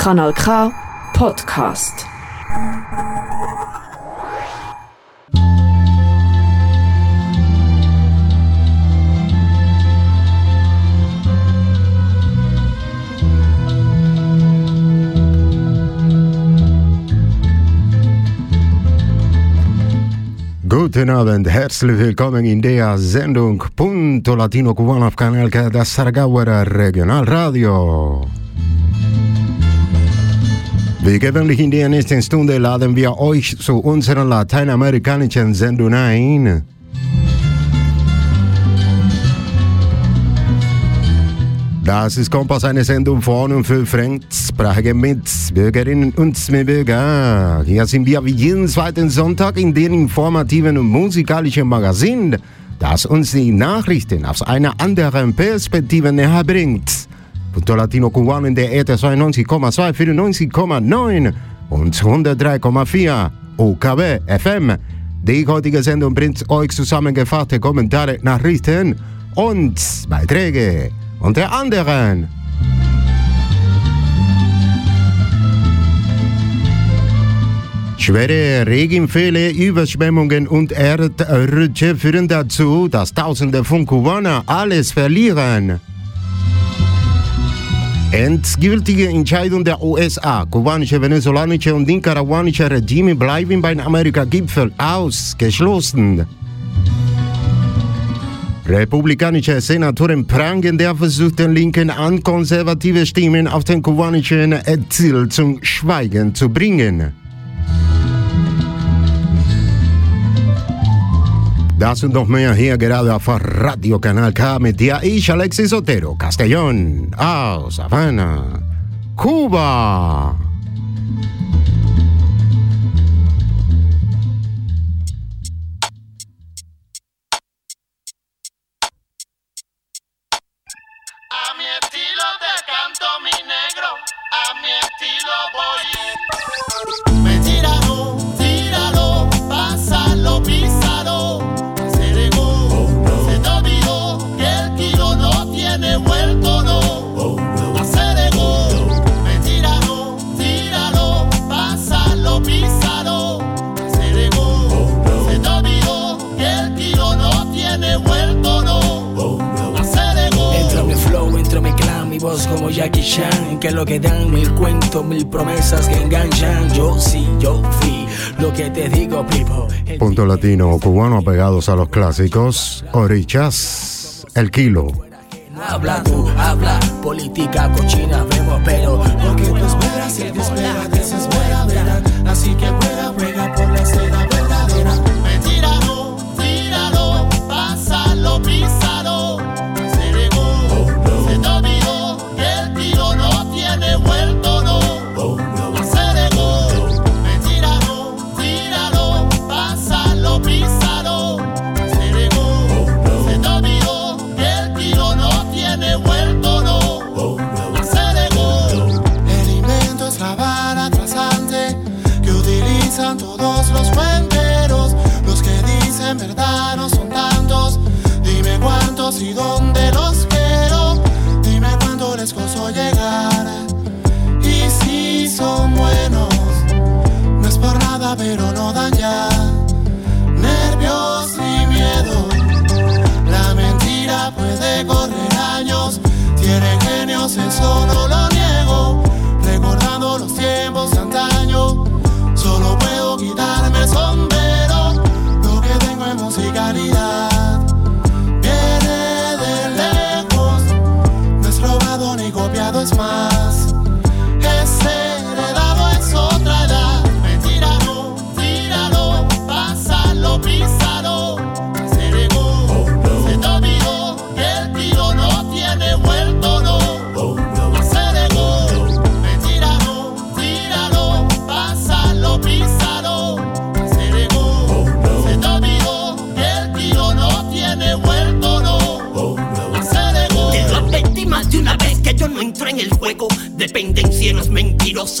Kanal K Podcast. Guten Abend, herzlich willkommen in der Sendung Punto Latino Cubano auf Kanal K, das Saragauer Regionalradio. Wie gewöhnlich in der nächsten Stunde laden wir euch zu unserer lateinamerikanischen Sendung ein. Das ist Kompass, eine Sendung von und für fremdsprachige Mitbürgerinnen und Mitbürger. Hier sind wir wie jeden zweiten Sonntag in dem informativen und musikalischen Magazin, das uns die Nachrichten aus einer anderen Perspektive näher bringt. Punto Latino Cubano in der ETA 92,2, 94,9 und 103,4 UKW FM. Die heutige Sendung bringt euch zusammengefasste Kommentare, Nachrichten und Beiträge. Unter anderem Schwere Regenfälle, Überschwemmungen und Erdrutsche führen dazu, dass Tausende von Kubaner alles verlieren. Endgültige Entscheidung der USA, kubanische, venezolanische und nicaraguanische Regime bleiben beim Amerika-Gipfel ausgeschlossen. Republikanische Senatoren prangen der Versuch den Linken an, konservative Stimmen auf den kubanischen Exil zum Schweigen zu bringen. Das und noch mehr hier gerade auf Radio Kanal K mit dir, ich, Alexis Otero, Castellón, aus Havana, Kuba. Punto latino cubano apegados a los clásicos, Orichas, El Kilo. Habla tú, habla, política cochina vemos Pero lo que tú esperas, espera, Tienen genios,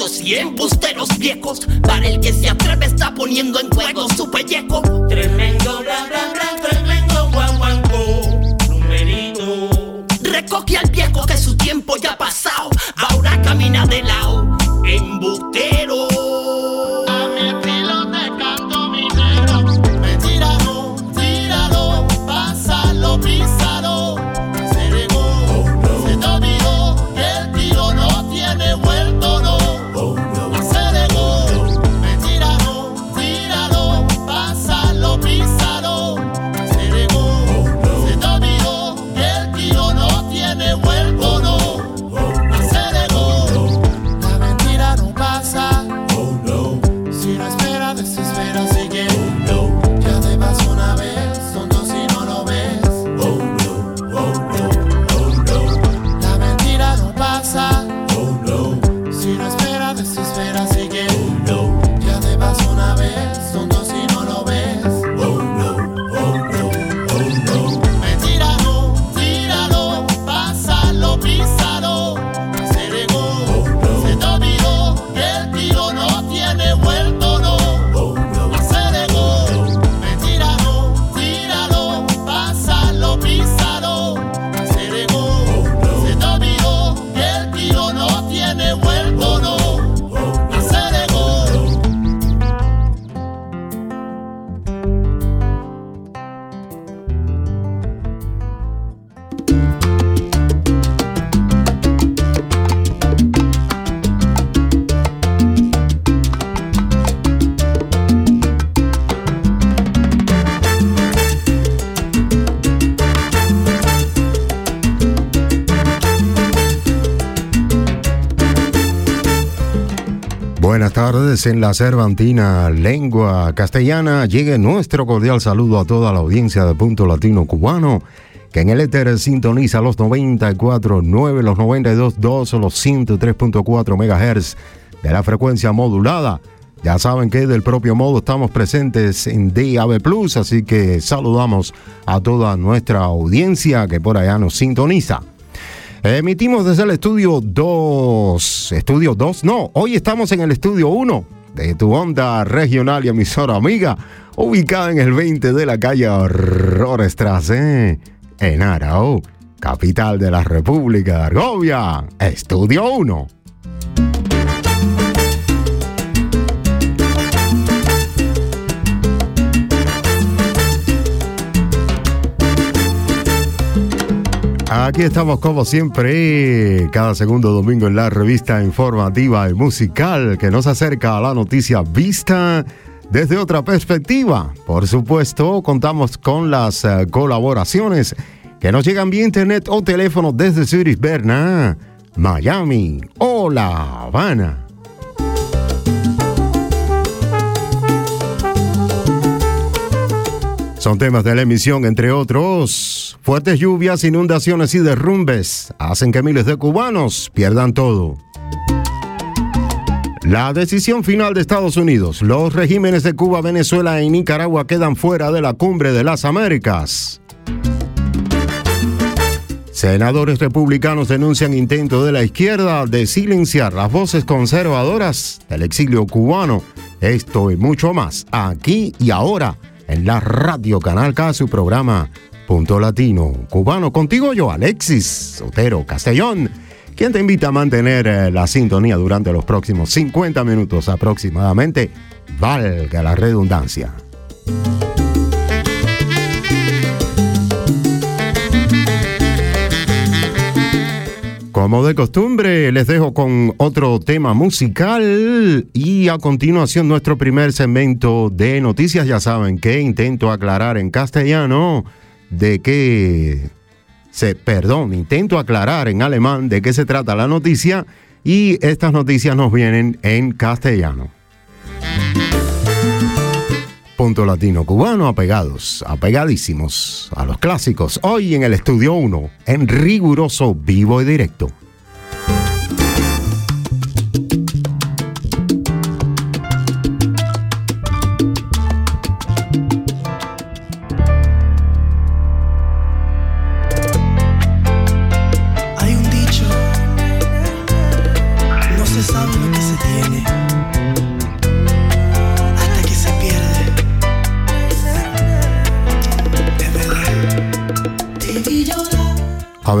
mentirosos y embusteros viejos. Para el que se atreve está poniendo en juego su pellejo. Tremendo bla bla bla, tardes en la Cervantina, lengua castellana. Llegue nuestro cordial saludo a toda la audiencia de Punto Latino Cubano, que en el éter sintoniza los 94.9, los 92.2 los 103.4 MHz de la frecuencia modulada. Ya saben que del propio modo estamos presentes en DAB Plus, así que saludamos a toda nuestra audiencia que por allá nos sintoniza. Emitimos desde el estudio 2. Estudio 2, no, hoy estamos en el estudio 1 de tu onda regional y emisora amiga, ubicada en el 20 de la calle Rorestrasse, en Arao, capital de la República de Argovia. Estudio 1. Aquí estamos como siempre, cada segundo domingo en la revista informativa y musical que nos acerca a la noticia vista desde otra perspectiva. Por supuesto, contamos con las eh, colaboraciones que nos llegan vía internet o teléfono desde Zurich, Berna, Miami o La Habana. Son temas de la emisión, entre otros. Fuertes lluvias, inundaciones y derrumbes hacen que miles de cubanos pierdan todo. La decisión final de Estados Unidos. Los regímenes de Cuba, Venezuela y Nicaragua quedan fuera de la cumbre de las Américas. Senadores republicanos denuncian intento de la izquierda de silenciar las voces conservadoras del exilio cubano. Esto y mucho más, aquí y ahora en la Radio Canal K, su programa Punto Latino Cubano. Contigo yo, Alexis Sotero Castellón, quien te invita a mantener eh, la sintonía durante los próximos 50 minutos aproximadamente, valga la redundancia. Como de costumbre, les dejo con otro tema musical y a continuación nuestro primer segmento de noticias. Ya saben que intento aclarar en castellano de qué se, perdón, intento aclarar en alemán de qué se trata la noticia y estas noticias nos vienen en castellano. Punto latino cubano, apegados, apegadísimos a los clásicos. Hoy en el estudio 1, en riguroso vivo y directo.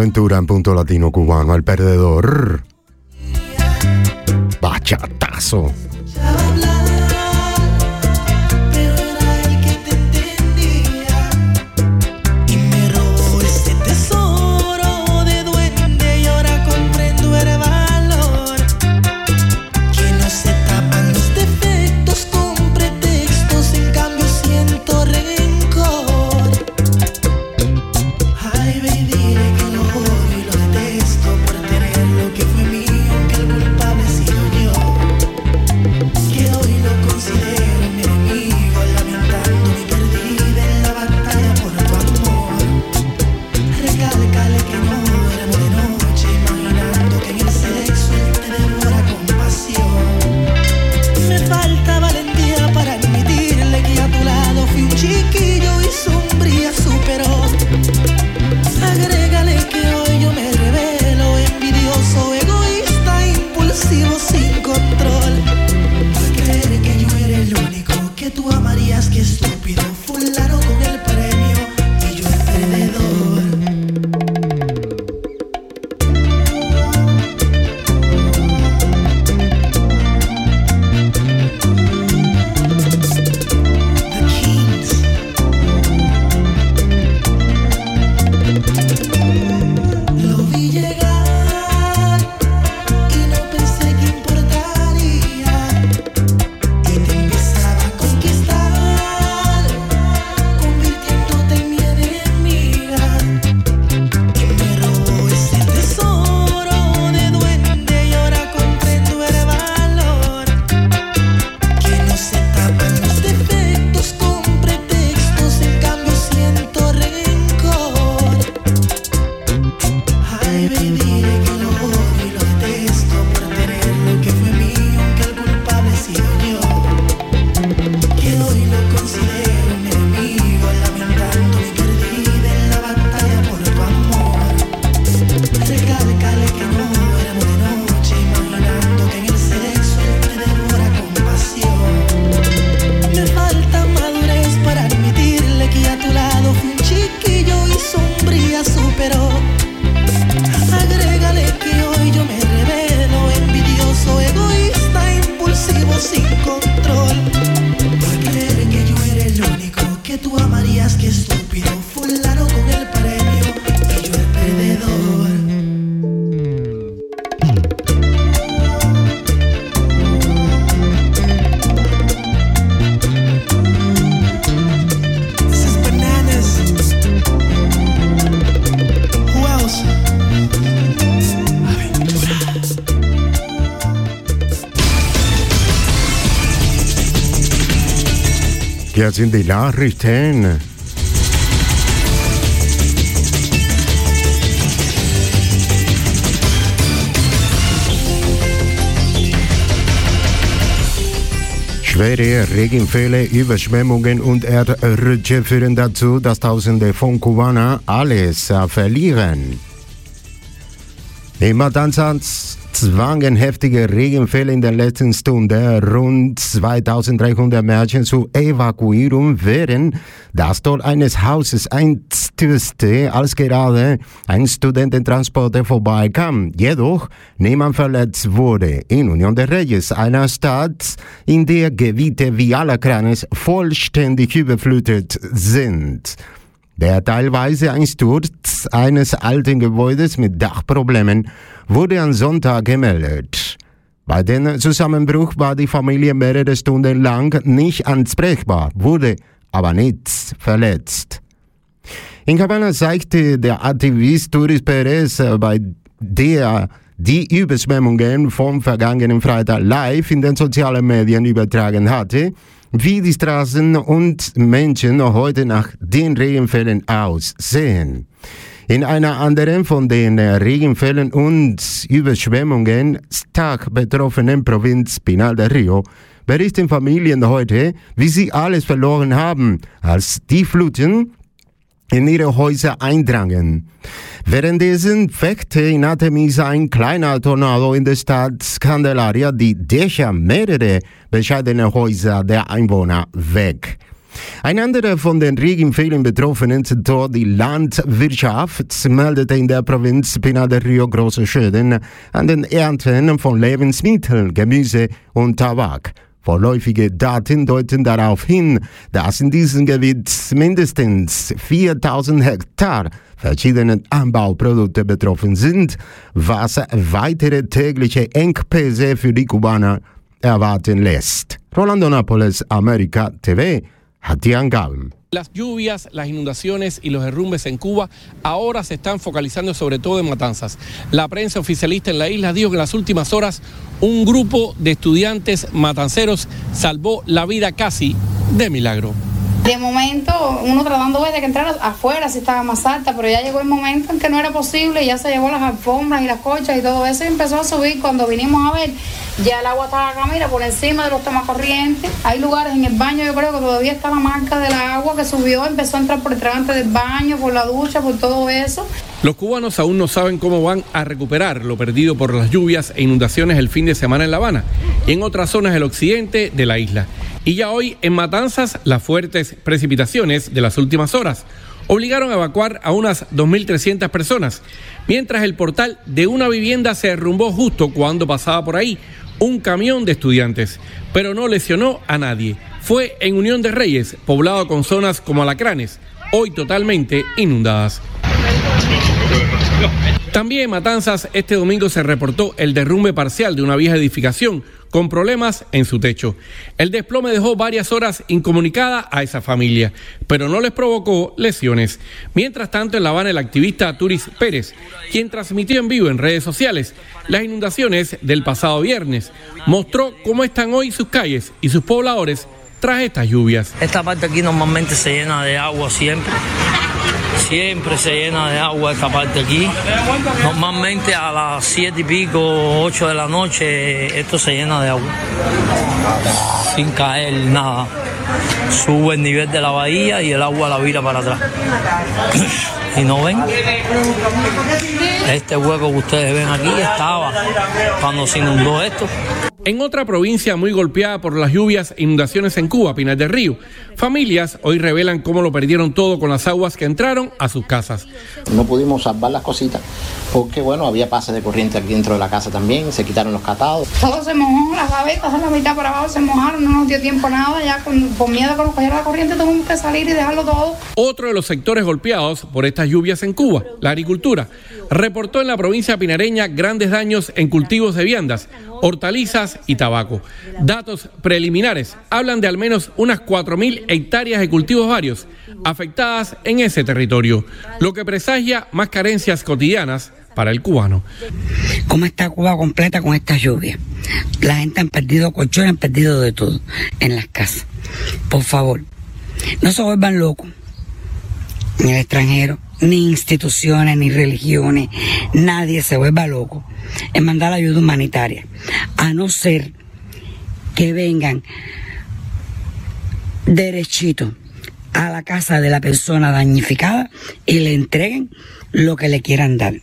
Aventura en punto latino cubano, el perdedor. Bachatazo. Sind die Nachrichten. Schwere Regenfälle, Überschwemmungen und Erdrutsche führen dazu, dass Tausende von Kubaner alles verlieren. In Matanzas zwangen heftige Regenfälle in der letzten Stunde rund 2300 Menschen zur Evakuierung, während das Tor eines Hauses einstürzte, als gerade ein Studententransporter vorbeikam. Jedoch niemand verletzt wurde. In Union de Reyes, einer Stadt, in der Gebiete wie Alacranes vollständig überflutet sind. Der teilweise Einsturz eines alten Gebäudes mit Dachproblemen wurde am Sonntag gemeldet. Bei dem Zusammenbruch war die Familie mehrere Stunden lang nicht ansprechbar, wurde aber nichts verletzt. In Cabana zeigte der Aktivist Turis Perez, bei der die Überschwemmungen vom vergangenen Freitag live in den sozialen Medien übertragen hatte, wie die Straßen und Menschen heute nach den Regenfällen aussehen. In einer anderen von den Regenfällen und Überschwemmungen stark betroffenen Provinz Pinal del Rio berichten Familien heute, wie sie alles verloren haben, als die Fluten in ihre Häuser eindrangen. Währenddessen fechte in Artemisa ein kleiner Tornado in der Stadt Candelaria die Dächer mehrerer bescheidener Häuser der Einwohner weg. Ein anderer von den Regenfällen betroffenen Sektor, die Landwirtschaft, meldete in der Provinz Pinar del Rio große Schäden an den Ernten von Lebensmitteln, Gemüse und Tabak. Vorläufige Daten deuten darauf hin, dass in diesem Gebiet mindestens 4000 Hektar verschiedene Anbauprodukte betroffen sind, was weitere tägliche Engpässe für die Kubaner erwarten lässt. Rolando Nápoles, America TV, hat die Angaben. Las lluvias, las inundaciones y los derrumbes en Cuba ahora se están focalizando sobre todo en Matanzas. La prensa oficialista en la isla dijo que en las últimas horas un grupo de estudiantes matanceros salvó la vida casi de milagro. De momento, uno tratando de que entrara afuera si estaba más alta, pero ya llegó el momento en que no era posible, ya se llevó las alfombras y las cochas y todo eso y empezó a subir. Cuando vinimos a ver, ya el agua estaba acá, mira, por encima de los temas corrientes. Hay lugares en el baño, yo creo que todavía está la marca del agua que subió, empezó a entrar por el tragante del baño, por la ducha, por todo eso. Los cubanos aún no saben cómo van a recuperar lo perdido por las lluvias e inundaciones el fin de semana en La Habana y en otras zonas del occidente de la isla. Y ya hoy en Matanzas las fuertes precipitaciones de las últimas horas obligaron a evacuar a unas 2.300 personas, mientras el portal de una vivienda se derrumbó justo cuando pasaba por ahí un camión de estudiantes, pero no lesionó a nadie. Fue en Unión de Reyes, poblado con zonas como Alacranes, hoy totalmente inundadas. También en Matanzas este domingo se reportó el derrumbe parcial de una vieja edificación con problemas en su techo. El desplome dejó varias horas incomunicada a esa familia, pero no les provocó lesiones. Mientras tanto, en La Habana, el activista Turis Pérez, quien transmitió en vivo en redes sociales las inundaciones del pasado viernes, mostró cómo están hoy sus calles y sus pobladores tras estas lluvias. Esta parte aquí normalmente se llena de agua siempre. Siempre se llena de agua esta parte aquí. Normalmente a las siete y pico, ocho de la noche, esto se llena de agua. Sin caer nada. Sube el nivel de la bahía y el agua la vira para atrás. Y no ven. Este hueco que ustedes ven aquí estaba cuando se inundó esto. En otra provincia muy golpeada por las lluvias e inundaciones en Cuba, Pinar del Río, familias hoy revelan cómo lo perdieron todo con las aguas que entraron a sus casas. No pudimos salvar las cositas porque, bueno, había pases de corriente aquí dentro de la casa también, se quitaron los catados. Todo se mojó, las gavetas a la mitad para abajo se mojaron, no nos dio tiempo a nada, ya con, con miedo que nos cayera la corriente tuvimos que salir y dejarlo todo. Otro de los sectores golpeados por estas lluvias en Cuba, la agricultura, reportó en la provincia pinareña grandes daños en cultivos de viandas, hortalizas y tabaco. Datos preliminares hablan de al menos unas 4.000 hectáreas de cultivos varios afectadas en ese territorio, lo que presagia más carencias cotidianas para el cubano. ¿Cómo está Cuba completa con esta lluvia? La gente han perdido colchones, han perdido de todo en las casas. Por favor, No se vuelvan locos, ni el extranjero, ni instituciones, ni religiones, nadie se vuelva loco en mandar ayuda humanitaria, a no ser que vengan derechito a la casa de la persona dañificada y le entreguen lo que le quieran dar.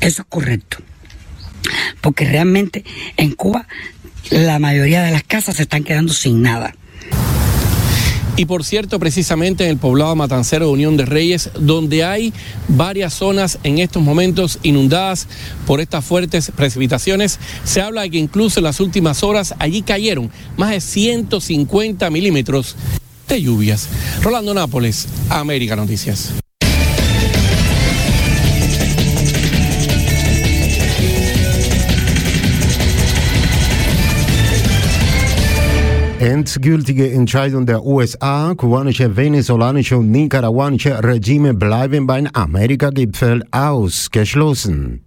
Eso es correcto. Porque realmente en Cuba la mayoría de las casas se están quedando sin nada. Y por cierto, precisamente en el poblado matancero de Unión de Reyes, donde hay varias zonas en estos momentos inundadas por estas fuertes precipitaciones, se habla de que incluso en las últimas horas allí cayeron más de 150 milímetros de lluvias. Rolando Nápoles, América Noticias. Endgültige Entscheidung der USA, kubanische, venezolanische und nicaraguanische Regime bleiben beim Amerika-Gipfel ausgeschlossen.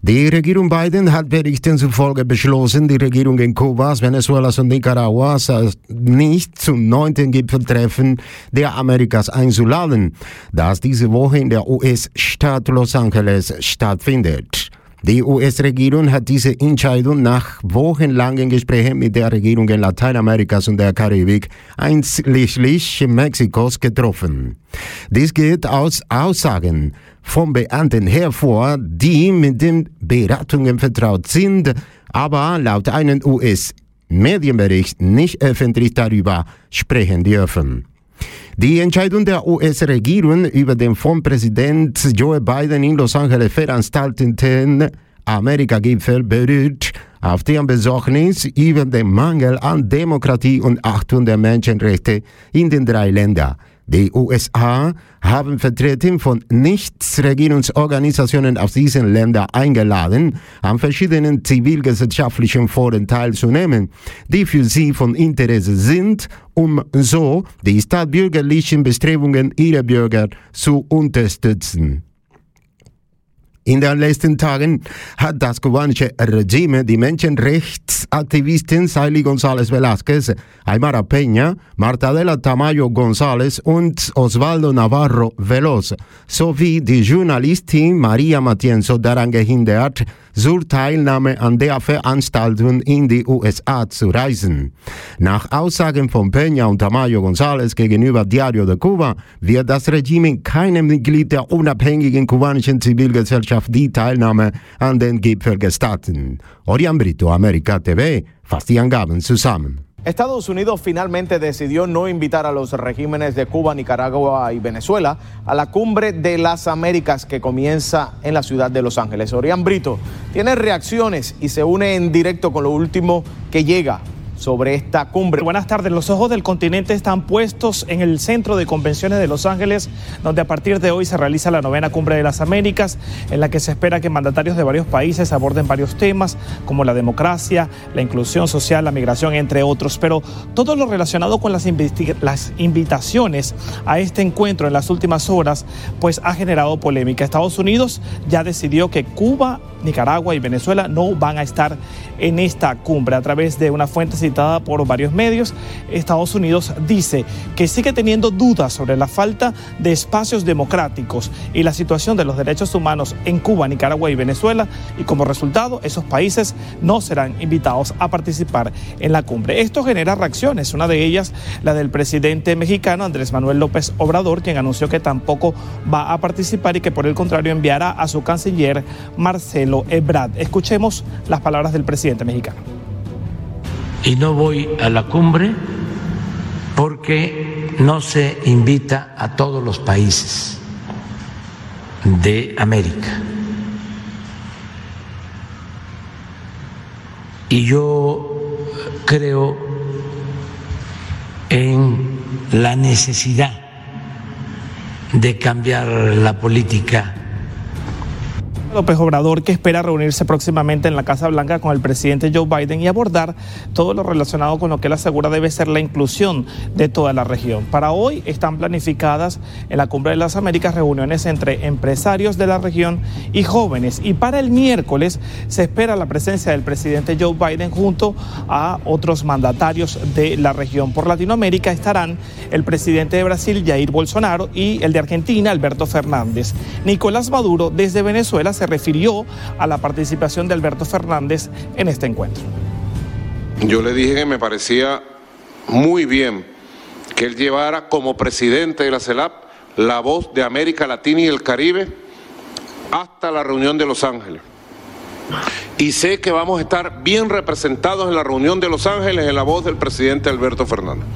Die Regierung Biden hat Berichten zufolge beschlossen, die Regierungen Kubas, Venezuelas und Nicaraguas nicht zum neunten Gipfeltreffen der Amerikas einzuladen, das diese Woche in der US-Stadt Los Angeles stattfindet. Die US-Regierung hat diese Entscheidung nach wochenlangen Gesprächen mit der Regierung in Lateinamerikas und der Karibik einschließlich Mexikos getroffen. Dies geht aus Aussagen von Beamten hervor, die mit den Beratungen vertraut sind, aber laut einem US-Medienbericht nicht öffentlich darüber sprechen dürfen. Die Entscheidung der US-Regierung über den von Präsident Joe Biden in Los Angeles veranstalteten Amerika-Gipfel berührt auf deren Besorgnis über den Mangel an Demokratie und Achtung der Menschenrechte in den drei Ländern. Die USA haben Vertreter von Nichtregierungsorganisationen aus diesen Ländern eingeladen, an verschiedenen zivilgesellschaftlichen Foren teilzunehmen, die für sie von Interesse sind, um so die staatsbürgerlichen Bestrebungen ihrer Bürger zu unterstützen. In den letzten Tagen hat das kubanische Regime die Menschenrechtsaktivisten Saily González Velázquez, Aymara Peña, Martadela Tamayo González und Osvaldo Navarro Veloz sowie die Journalistin Maria Matienzo daran gehindert, zur Teilnahme an der Veranstaltung in die USA zu reisen. Nach Aussagen von Peña und Tamayo González gegenüber Diario de Cuba wird das Regime keinem Mitglied der unabhängigen kubanischen Zivilgesellschaft die Teilnahme an den Gipfel gestatten. Orián Brito, América TV, fasst die Angaben zusammen. Estados Unidos finalmente decidió no invitar a los regímenes de Cuba, Nicaragua y Venezuela a la cumbre de las Américas que comienza en la ciudad de Los Ángeles. Orián Brito tiene reacciones y se une en directo con lo último que llega sobre esta cumbre. Buenas tardes. Los ojos del continente están puestos en el Centro de Convenciones de Los Ángeles, donde a partir de hoy se realiza la novena cumbre de las Américas, en la que se espera que mandatarios de varios países aborden varios temas como la democracia, la inclusión social, la migración, entre otros. Pero todo lo relacionado con las, invitaciones a este encuentro en las últimas horas, pues ha generado polémica. Estados Unidos ya decidió que Cuba, Nicaragua y Venezuela no van a estar en esta cumbre. A través de una fuente citada por varios medios, Estados Unidos dice que sigue teniendo dudas sobre la falta de espacios democráticos y la situación de los derechos humanos en Cuba, Nicaragua y Venezuela y como resultado esos países no serán invitados a participar en la cumbre. Esto genera reacciones, una de ellas la del presidente mexicano Andrés Manuel López Obrador, quien anunció que tampoco va a participar y que por el contrario enviará a su canciller Marcelo Ebrard. Escuchemos las palabras del presidente mexicano. Y no voy a la cumbre porque no se invita a todos los países de América. Y yo creo en la necesidad de cambiar la política López Obrador, que espera reunirse próximamente en la Casa Blanca con el presidente Joe Biden y abordar todo lo relacionado con lo que él asegura debe ser la inclusión de toda la región. Para hoy están planificadas en la Cumbre de las Américas reuniones entre empresarios de la región y jóvenes. Y para el miércoles se espera la presencia del presidente Joe Biden junto a otros mandatarios de la región. Por Latinoamérica estarán el presidente de Brasil, Jair Bolsonaro, y el de Argentina, Alberto Fernández. Nicolás Maduro, desde Venezuela, se refirió a la participación de Alberto Fernández en este encuentro. Yo le dije que me parecía muy bien que él llevara como presidente de la CELAP la voz de América Latina y el Caribe hasta la reunión de Los Ángeles. Y sé que vamos a estar bien representados en la reunión de Los Ángeles en la voz del presidente Alberto Fernández.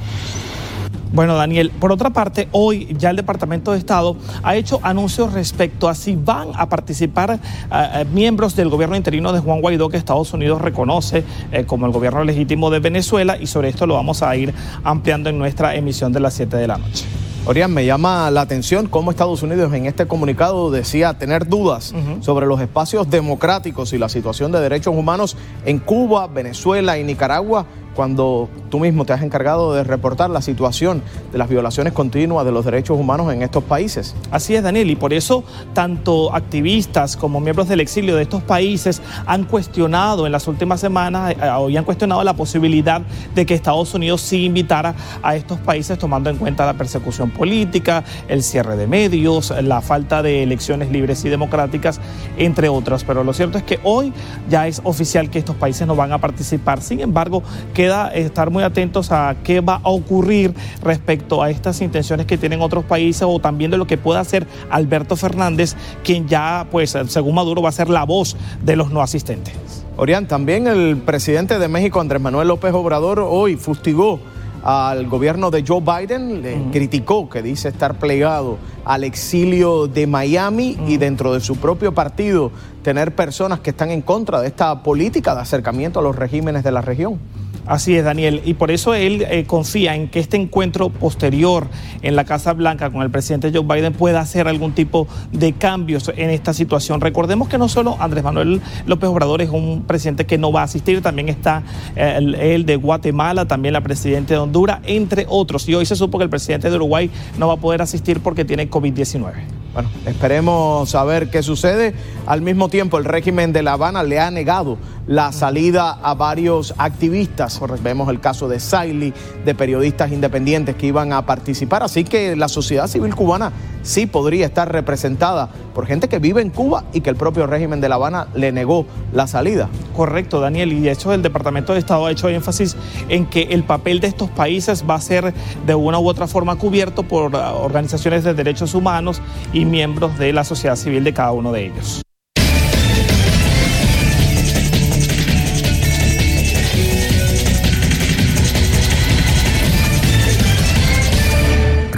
Bueno, Daniel, por otra parte, hoy ya el Departamento de Estado ha hecho anuncios respecto a si van a participar uh, miembros del gobierno interino de Juan Guaidó, que Estados Unidos reconoce eh, como el gobierno legítimo de Venezuela, y sobre esto lo vamos a ir ampliando en nuestra emisión de las 7 de la noche. Orián, me llama la atención cómo Estados Unidos en este comunicado decía tener dudas uh -huh. sobre los espacios democráticos y la situación de derechos humanos en Cuba, Venezuela y Nicaragua cuando tú mismo te has encargado de reportar la situación de las violaciones continuas de los derechos humanos en estos países. Así es, Daniel, y por eso tanto activistas como miembros del exilio de estos países han cuestionado en las últimas semanas eh, hoy han cuestionado la posibilidad de que Estados Unidos sí invitara a estos países tomando en cuenta la persecución política, el cierre de medios, la falta de elecciones libres y democráticas, entre otras. Pero lo cierto es que hoy ya es oficial que estos países no van a participar. Sin embargo, que queda estar muy atentos a qué va a ocurrir respecto a estas intenciones que tienen otros países o también de lo que pueda hacer Alberto Fernández, quien ya, pues, según Maduro, va a ser la voz de los no asistentes. Orián, también el presidente de México, Andrés Manuel López Obrador, hoy fustigó al gobierno de Joe Biden, le uh -huh. criticó que dice estar plegado al exilio de Miami uh -huh. y dentro de su propio partido tener personas que están en contra de esta política de acercamiento a los regímenes de la región. Así es, Daniel, y por eso él eh, confía en que este encuentro posterior en la Casa Blanca con el presidente Joe Biden pueda hacer algún tipo de cambios en esta situación. Recordemos que no solo Andrés Manuel López Obrador es un presidente que no va a asistir, también está eh, el, el, de Guatemala, también la presidenta de Honduras, entre otros. Y hoy se supo que el presidente de Uruguay no va a poder asistir porque tiene COVID-19. Bueno, esperemos saber qué sucede. Al mismo tiempo, el régimen de La Habana le ha negado la salida a varios activistas. Vemos el caso de Siley, de periodistas independientes que iban a participar. Así que la sociedad civil cubana sí podría estar representada por gente que vive en Cuba y que el propio régimen de La Habana le negó la salida. Correcto, Daniel. Y de hecho, el Departamento de Estado ha hecho énfasis en que el papel de estos países va a ser de una u otra forma cubierto por organizaciones de derechos humanos y miembros de la sociedad civil de cada uno de ellos.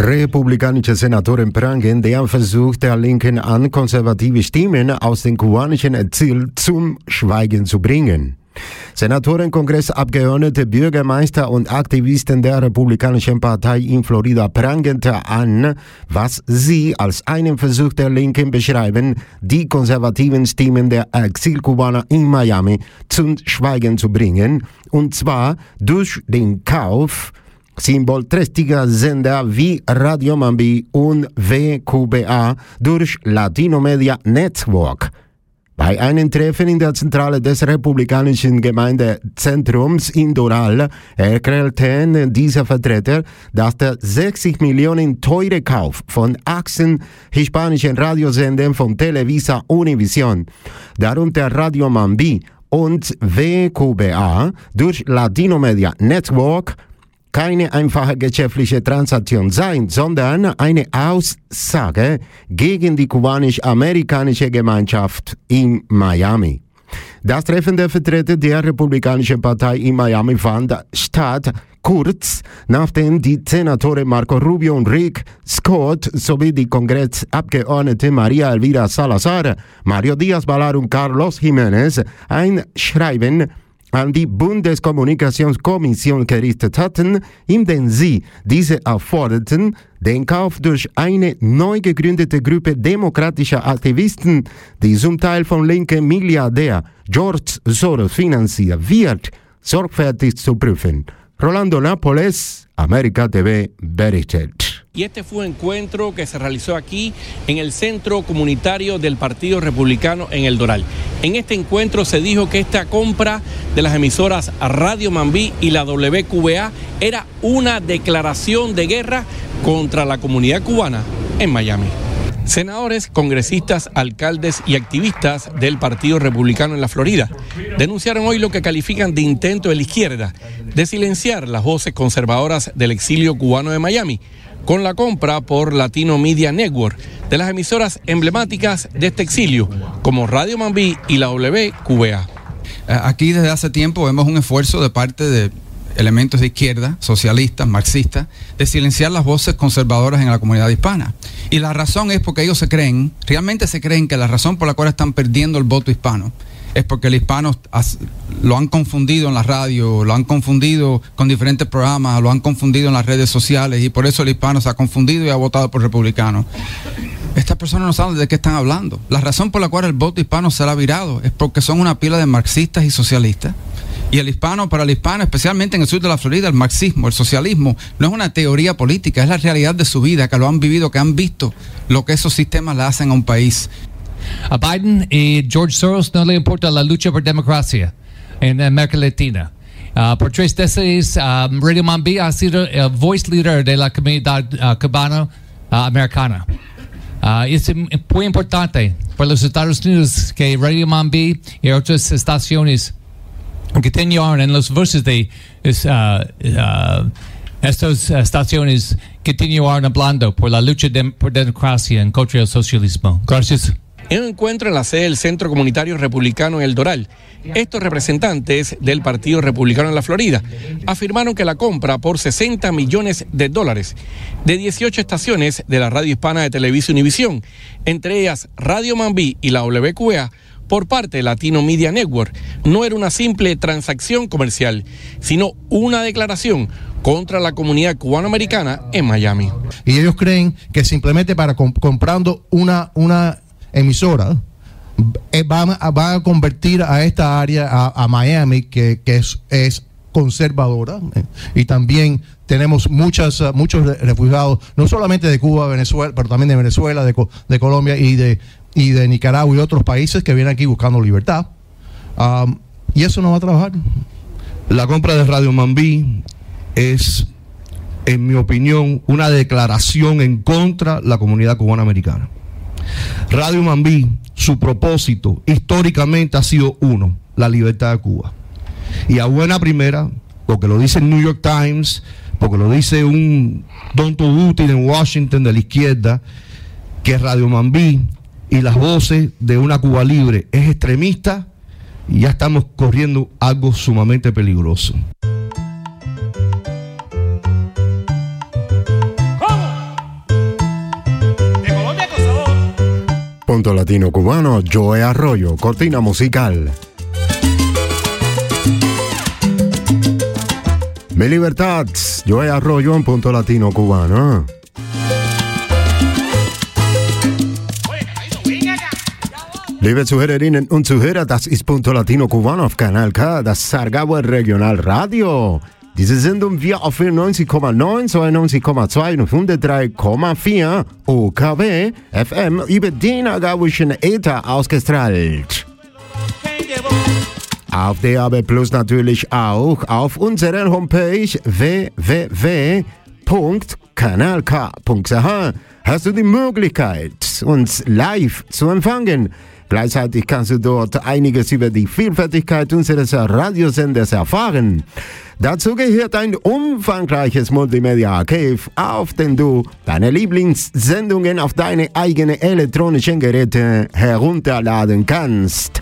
Republikanische Senatoren prangen, der versucht der Linken an, konservative Stimmen aus dem kubanischen Exil zum Schweigen zu bringen. Senatoren, Kongressabgeordnete, Bürgermeister und Aktivisten der Republikanischen Partei in Florida prangente an, was sie als einen Versuch der Linken beschreiben, die konservativen Stimmen der Exilkubaner in Miami zum Schweigen zu bringen, und zwar durch den Kauf symbolträchtiger Sender wie Radio Mambi und WQBA durch Latino Media Network. Bei einem Treffen in der Zentrale des Republikanischen Gemeindezentrums in Doral erklärten diese Vertreter, dass der 60 Millionen teure Kauf von 18 hispanischen Radiosendern von Televisa Univision, darunter Radio Mambi und WQBA, durch Latino Media Network keine einfache geschäftliche Transaktion sein, sondern eine Aussage gegen die kubanisch-amerikanische Gemeinschaft in Miami. Das Treffen der Vertreter der Republikanischen Partei in Miami fand statt kurz nachdem die Senatoren Marco Rubio und Rick Scott sowie die Kongressabgeordnete Maria Elvira Salazar, Mario Diaz Balar und Carlos Jiménez ein Schreiben an die Bundeskommunikationskommission gerichtet hatten, indem sie diese aufforderten, den Kauf durch eine neu gegründete Gruppe demokratischer Aktivisten, die zum Teil von linken Milliardär George Soros finanziert wird, sorgfältig zu prüfen. Rolando Nápoles, América TV, berichtet. Y este fue un encuentro que se realizó aquí en el Centro Comunitario del Partido Republicano en El Doral. En este encuentro se dijo que esta compra de las emisoras Radio Mambí y la WQBA era una declaración de guerra contra la comunidad cubana en Miami. Senadores, congresistas, alcaldes y activistas del Partido Republicano en la Florida denunciaron hoy lo que califican de intento de la izquierda de silenciar las voces conservadoras del exilio cubano de Miami con la compra por Latino Media Network de las emisoras emblemáticas de este exilio, como Radio Mambí y la WQBA. Aquí desde hace tiempo vemos un esfuerzo de parte de elementos de izquierda, socialistas, marxistas, de silenciar las voces conservadoras en la comunidad hispana. Y la razón es porque ellos se creen, realmente se creen que la razón por la cual están perdiendo el voto hispano es porque el hispano lo han confundido en la radio, lo han confundido con diferentes programas, lo han confundido en las redes sociales y por eso el hispano se ha confundido y ha votado por republicano. Estas personas no saben de qué están hablando. La razón por la cual el voto hispano será virado es porque son una pila de marxistas y socialistas. Y el hispano, para el hispano, especialmente en el sur de la Florida, el marxismo, el socialismo, no es una teoría política, es la realidad de su vida, que lo han vivido, que han visto lo que esos sistemas le hacen a un país. A Biden y George Soros no le importa la lucha por democracia en América Latina. Uh, por tres décadas, um, Radio Mambí ha sido el voice leader de la comunidad uh, cubana uh, americana. es muy importante para los Estados Unidos que Radio Mambí y otras estaciones continúen en los voces de estas estaciones continúan hablando por la lucha de, por democracia en contra del socialismo. Gracias. En un encuentro en la sede del Centro Comunitario Republicano en El Doral, estos representantes del Partido Republicano en la Florida afirmaron que la compra por 60 millones de dólares de 18 estaciones de la radio hispana de Televisión Univisión, entre ellas Radio Mambí y la WQA, por parte de Latino Media Network, no era una simple transacción comercial, sino una declaración contra la comunidad cubanoamericana en Miami. Y ellos creen que simplemente para comprando una, una emisora eh, van, a, convertir a esta área, a, Miami, que, es, conservadora, eh, y también tenemos muchas, eh, muchos refugiados, no solamente de Cuba, Venezuela, pero también de Venezuela, de, de Colombia y de, y de Nicaragua y otros países que vienen aquí buscando libertad. y eso no va a trabajar. La compra de Radio Mambí es, en mi opinión, una declaración en contra de la comunidad cubana americana. Radio Mambí, su propósito históricamente ha sido uno, la libertad de Cuba. Y a buena primera, porque lo dice el New York Times, porque lo dice un tonto útil en Washington de la izquierda, que Radio Mambí y las voces de una Cuba libre es extremista y ya estamos corriendo algo sumamente peligroso. Punto Latino Cubano, Joe Arroyo, cortina musical. Mi libertad, Joe Arroyo en Punto Latino Cubano. Liebe Zuhörerinnen und Zuhörer, das ist Punto Latino Cubano auf Kanal K, das Sargauer Radio. Diese Sendung wir auf 94,9, 92,2 und 103,4 OKW FM über den agawischen Äther ausgestrahlt. Auf DAB Plus natürlich auch auf unserer Homepage www.kanalk.ch hast du die Möglichkeit, uns live zu empfangen. Gleichzeitig kannst du dort einiges über die Vielfältigkeit unseres Radiosenders erfahren. Dazu gehört ein umfangreiches Multimedia-Archiv, auf dem du deine Lieblingssendungen auf deine eigenen elektronischen Geräte herunterladen kannst.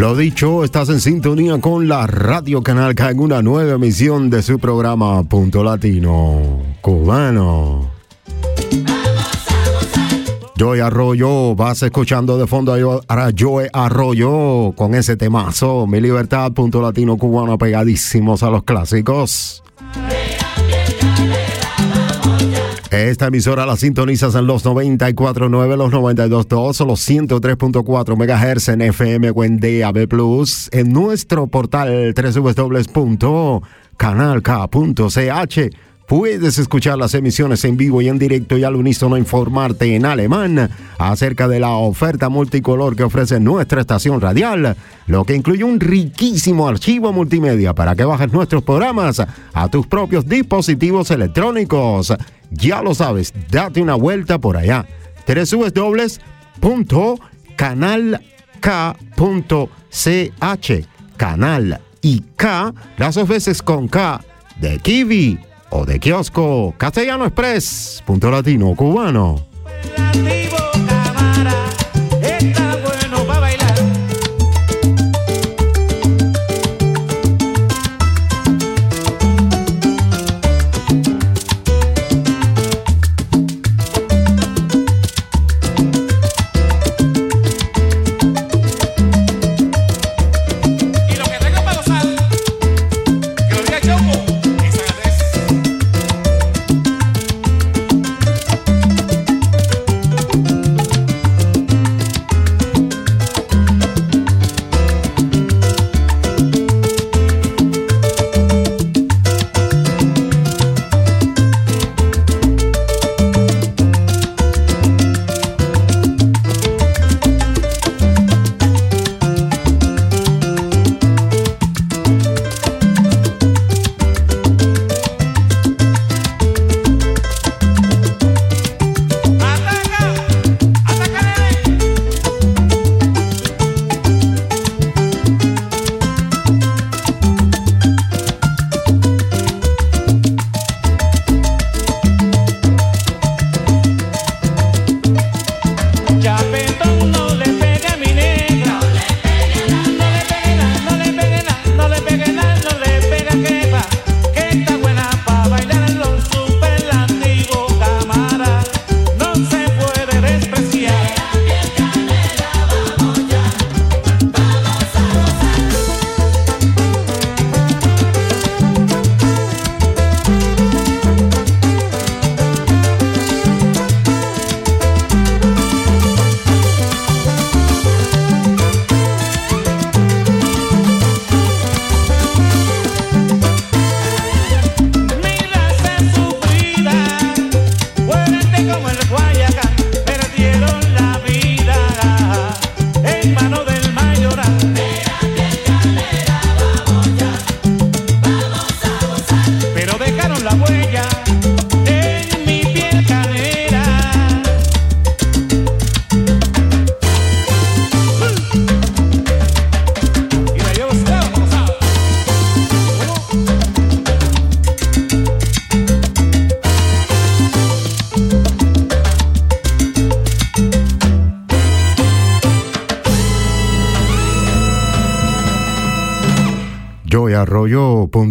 Lo dicho, estás en sintonía con la Radio Canal en una nueva emisión de su programa Punto Latino Cubano. Joy Arroyo, vas escuchando de fondo a Joy Arroyo con ese temazo, Mi Libertad, Punto Latino Cubano, pegadísimos a los clásicos. Esta emisora la sintonizas en los 94.9, los 92.2 o los 103.4 MHz en FM o en DAB+, en nuestro portal www.canalk.ch Puedes escuchar las emisiones en vivo y en directo y al unísono informarte en alemán acerca de la oferta multicolor que ofrece nuestra estación radial, lo que incluye un riquísimo archivo multimedia para que bajes nuestros programas a tus propios dispositivos electrónicos. Ya lo sabes, date una vuelta por allá. www.canalk.ch Canal y K, las dos veces con K de Kiwi o de kiosco Castellano Express, punto latino cubano.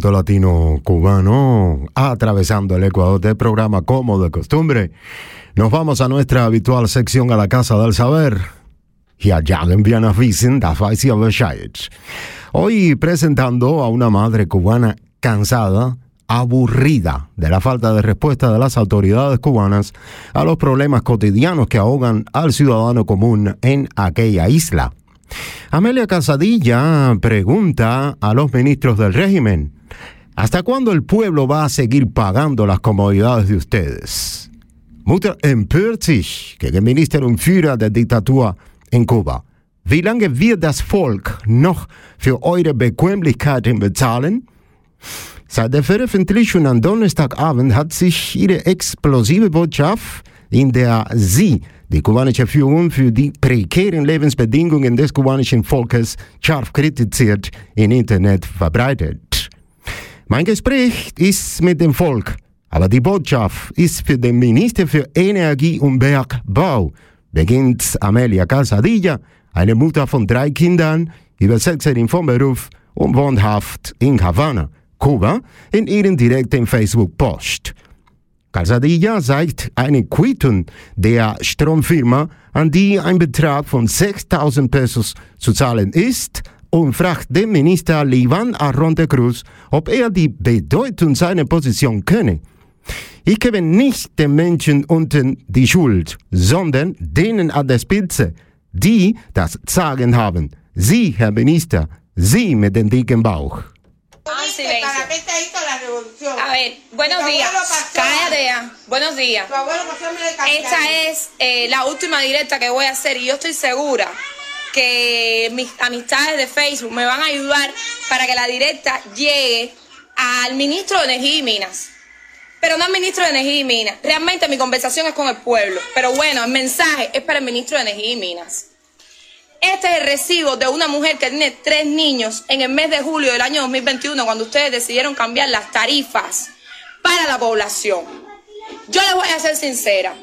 Latino cubano, atravesando el Ecuador del programa como de costumbre. Nos vamos a nuestra habitual sección a la Casa del Saber. Y allá en. Hoy presentando a una madre cubana cansada, aburrida de la falta de respuesta de las autoridades cubanas a los problemas cotidianos que ahogan al ciudadano común en aquella isla. Amelia Casadilla pregunta a los ministros del régimen, ¿hasta cuándo el pueblo va a seguir pagando las comodidades de ustedes? Mutter empört sich gegen Minister und Führer der Diktatur in Kuba. Wie lange wird das Volk noch für eure Bequemlichkeiten bezahlen? Seit der Veröffentlichung am Donnerstagabend hat sich ihre explosive Botschaft, in der sie die kubanische Führung für die prekären Lebensbedingungen des kubanischen Volkes scharf kritisiert, im Internet verbreitet. Mein Gespräch ist mit dem Volk Aber die Botschaft ist für den Minister für Energie und Bergbau, beginnt Amelia Calzadilla, eine Mutter von drei Kindern, Übersetzerin vom Beruf und wohnhaft in Havanna, Kuba, in ihren direkten Facebook-Post. Calzadilla zeigt eine Quittung der Stromfirma, an die ein Betrag von 6000 Pesos zu zahlen ist, und fragt den Minister Livan Arronte Cruz, ob er die Bedeutung seiner Position kenne. Ich gebe nicht den Menschen unten die Schuld, sondern denen an der Spitze, die das Sagen haben. Sie, Herr Minister, Sie mit dem dicken Bauch. A ver, buenos días. Cállate ya. Buenos días. Esta es eh, la última directa que voy a hacer y yo estoy segura que mis amistades de Facebook me van a ayudar para que la directa llegue al ministro de Energía y Minas. Pero no al ministro de Energía y Minas. Realmente mi conversación es con el pueblo. Pero bueno, el mensaje es para el ministro de Energía y Minas. Este es el recibo de una mujer que tiene tres niños en el mes de julio del año 2021, cuando ustedes decidieron cambiar las tarifas para la población. Yo les voy a ser sincera.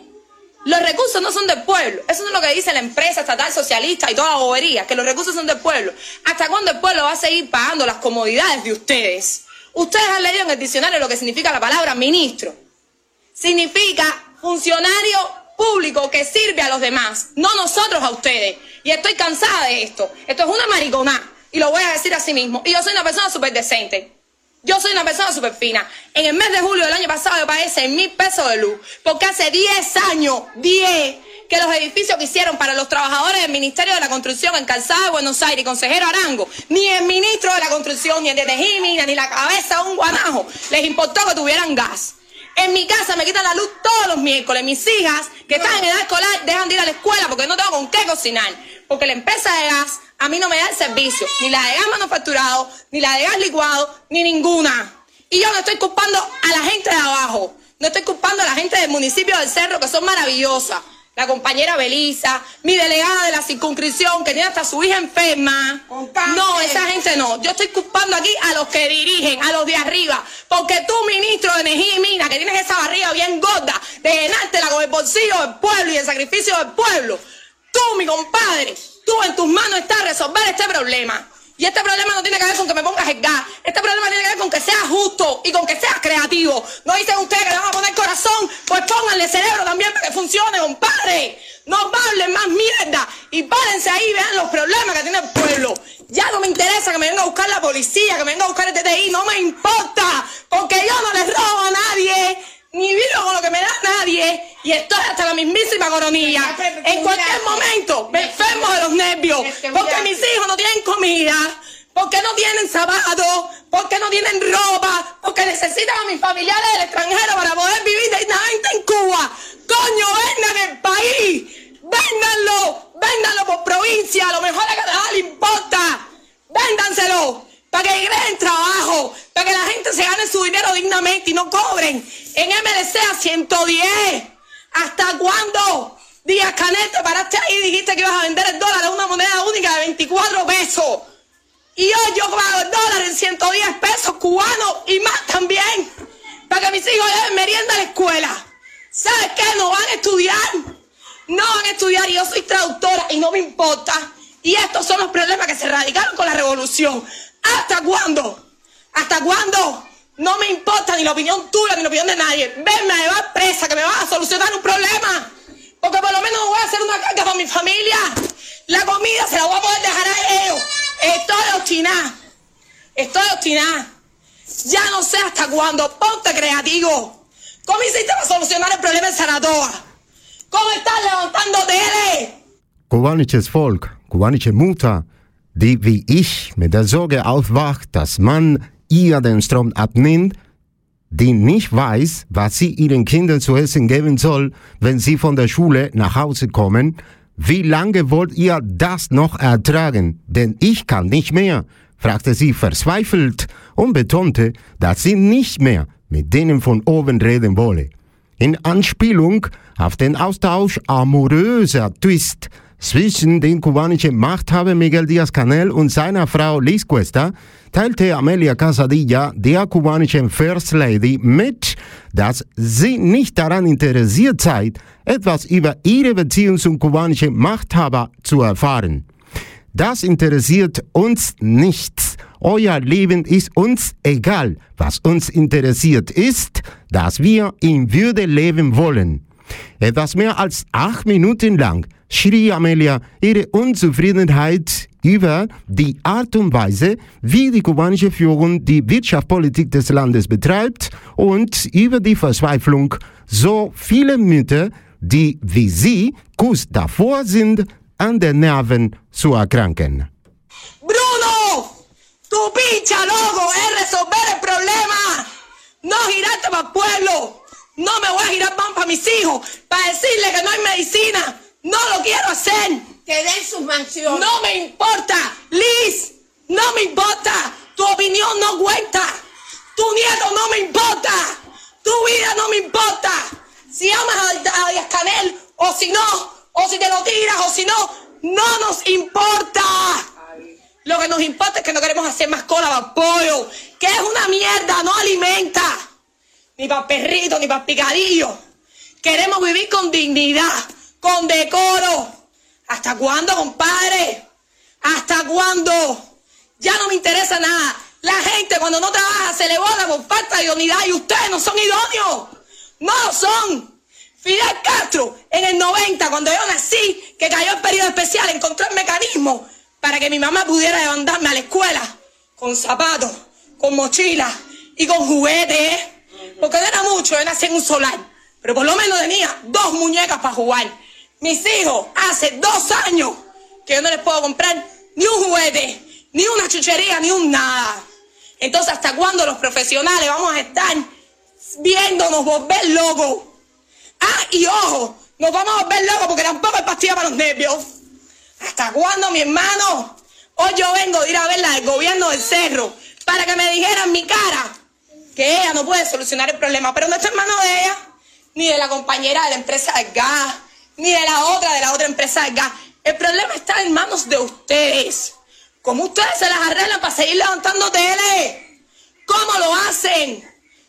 Los recursos no son del pueblo. Eso es lo que dice la empresa estatal socialista y toda la bobería, que los recursos son del pueblo. ¿Hasta cuándo el pueblo va a seguir pagando las comodidades de ustedes? Ustedes han leído en el diccionario lo que significa la palabra ministro. Significa funcionario público que sirve a los demás, no nosotros a ustedes. Y estoy cansada de esto. Esto es una mariconá. Y lo voy a decir así mismo. Y yo soy una persona súper decente. Yo soy una persona súper fina. En el mes de julio del año pasado yo pagué 6 mil pesos de luz. Porque hace 10 años, 10, que los edificios que hicieron para los trabajadores del Ministerio de la Construcción en Calzada de Buenos Aires consejero Arango, ni el ministro de la Construcción, ni el de Tejimina, ni la cabeza de un guanajo, les importó que tuvieran gas. En mi casa me quitan la luz todos los miércoles. Mis hijas, que están en edad escolar, dejan de ir a la escuela porque no tengo con qué cocinar. Porque la empresa de gas a mí no me da el servicio. Ni la de gas manufacturado, ni la de gas licuado, ni ninguna. Y yo no estoy culpando a la gente de abajo. No estoy culpando a la gente del municipio del Cerro, que son maravillosas. La compañera Belisa, mi delegada de la circunscripción, que tiene hasta su hija enferma. No, esa gente no. Yo estoy culpando aquí a los que dirigen, a los de arriba. Porque tú, ministro de Energía y Minas, que tienes esa barriga bien gorda, de llenártela con el bolsillo del pueblo y el sacrificio del pueblo. Tú, mi compadre, tú en tus manos está resolver este problema. Y este problema no tiene que ver con que me pongas el gas. Este problema tiene que ver con que seas justo y con que seas creativo. No dicen ustedes que le van a poner corazón, pues pónganle cerebro también para que funcione, compadre. No hablen más mierda y párense ahí y vean los problemas que tiene el pueblo. Ya no me interesa que me venga a buscar la policía, que me venga a buscar el TTI, no me importa, porque yo no les robo a nadie ni vivo con lo que me da nadie y estoy hasta la mismísima coronilla. En cualquier momento me enfermo de los nervios porque mis hijos no tienen comida, porque no tienen zapatos, porque no tienen ropa, porque necesitan a mis familiares del extranjero para poder vivir dignamente en Cuba. Coño, vengan el país, véndanlo, véndanlo por provincia, a lo mejor a cada le importa, véndanselo para que creen trabajo, para que la gente se gane su dinero dignamente y no cobren en MDC a 110. ¿Hasta cuándo? Díaz Canel, te paraste ahí y dijiste que ibas a vender el dólar a una moneda única de 24 pesos. Y hoy yo pago el dólar en 110 pesos cubanos y más también. Para que mis hijos lleven merienda a la escuela. ¿Sabes qué? No van a estudiar. No van a estudiar y yo soy traductora y no me importa. Y estos son los problemas que se radicaron con la revolución. ¿Hasta cuándo? ¿Hasta cuándo? No me importa ni la opinión tuya ni la opinión de nadie. Venme a llevar presa, que me vas a solucionar un problema. Porque por lo menos voy a hacer una carga para mi familia. La comida se la voy a poder dejar a ellos. Estoy obstinada. Estoy obstinada. Ya no sé hasta cuándo. Ponte creativo. ¿Cómo hiciste para solucionar el problema en Saratoga? ¿Cómo estás levantando tele? Kubanisches Volk, kubanische Mutter, die wie ich mit der Sorge aufwacht, dass man ihr den Strom abnimmt, die nicht weiß, was sie ihren Kindern zu essen geben soll, wenn sie von der Schule nach Hause kommen. Wie lange wollt ihr das noch ertragen? Denn ich kann nicht mehr, fragte sie verzweifelt und betonte, dass sie nicht mehr mit denen von oben reden wolle. In Anspielung auf den Austausch amoröser Twist zwischen dem kubanischen Machthaber Miguel Díaz-Canel und seiner Frau Liz Cuesta teilte Amelia Casadilla, der kubanischen First Lady, mit, dass sie nicht daran interessiert sei, etwas über ihre Beziehung zum kubanischen Machthaber zu erfahren. Das interessiert uns nicht. Euer Leben ist uns egal. Was uns interessiert ist, dass wir in Würde leben wollen. Etwas mehr als acht Minuten lang schrie Amelia ihre Unzufriedenheit über die Art und Weise, wie die kubanische Führung die Wirtschaftspolitik des Landes betreibt und über die Verzweiflung so vieler Mütter, die wie sie kurz davor sind, an den Nerven zu erkranken. Bruno, tu pincha loco es resolver el problema, no girarte para pueblo. No me voy a girar pan para mis hijos, para decirle que no hay medicina. No lo quiero hacer. Que den sus mansiones. No me importa, Liz. No me importa. Tu opinión no cuenta. Tu nieto no me importa. Tu vida no me importa. Si amas a, a Díaz Canel o si no, o si te lo tiras o si no, no nos importa. Lo que nos importa es que no queremos hacer más cola para pollo, que es una mierda, no alimenta. Ni para perrito, ni para picadillo. Queremos vivir con dignidad, con decoro. ¿Hasta cuándo, compadre? ¿Hasta cuándo? Ya no me interesa nada. La gente cuando no trabaja se le vota por falta de idoneidad y ustedes no son idóneos. No lo son. Fidel Castro, en el 90, cuando yo nací, que cayó el periodo especial, encontró el mecanismo para que mi mamá pudiera levantarme a la escuela con zapatos, con mochila y con juguetes. Porque no era mucho, nací en un solar. Pero por lo menos tenía dos muñecas para jugar. Mis hijos, hace dos años que yo no les puedo comprar ni un juguete, ni una chuchería, ni un nada. Entonces, ¿hasta cuándo los profesionales vamos a estar viéndonos volver locos? Ah, y ojo, nos vamos a volver locos porque tampoco hay pastilla para los nervios. ¿Hasta cuándo, mi hermano? Hoy yo vengo de ir a ver la del gobierno del cerro para que me dijeran mi cara que ella no puede solucionar el problema, pero no está en manos de ella, ni de la compañera de la empresa del gas, ni de la otra de la otra empresa del gas. El problema está en manos de ustedes. ¿Cómo ustedes se las arreglan para seguir levantando tele? ¿Cómo lo hacen?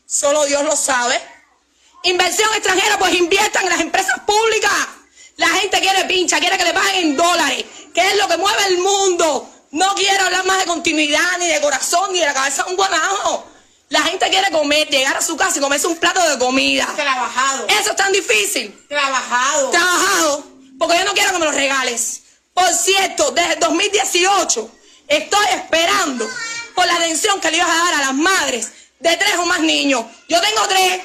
Solo Dios lo sabe. Inversión extranjera, pues inviertan en las empresas públicas. La gente quiere pincha, quiere que le paguen en dólares, que es lo que mueve el mundo. No quiere hablar más de continuidad, ni de corazón, ni de la cabeza de un guanajo. La gente quiere comer, llegar a su casa y comerse un plato de comida. Trabajado. Eso es tan difícil. Trabajado. Trabajado. Porque yo no quiero que me lo regales. Por cierto, desde el 2018 estoy esperando por la atención que le ibas a dar a las madres de tres o más niños. Yo tengo tres.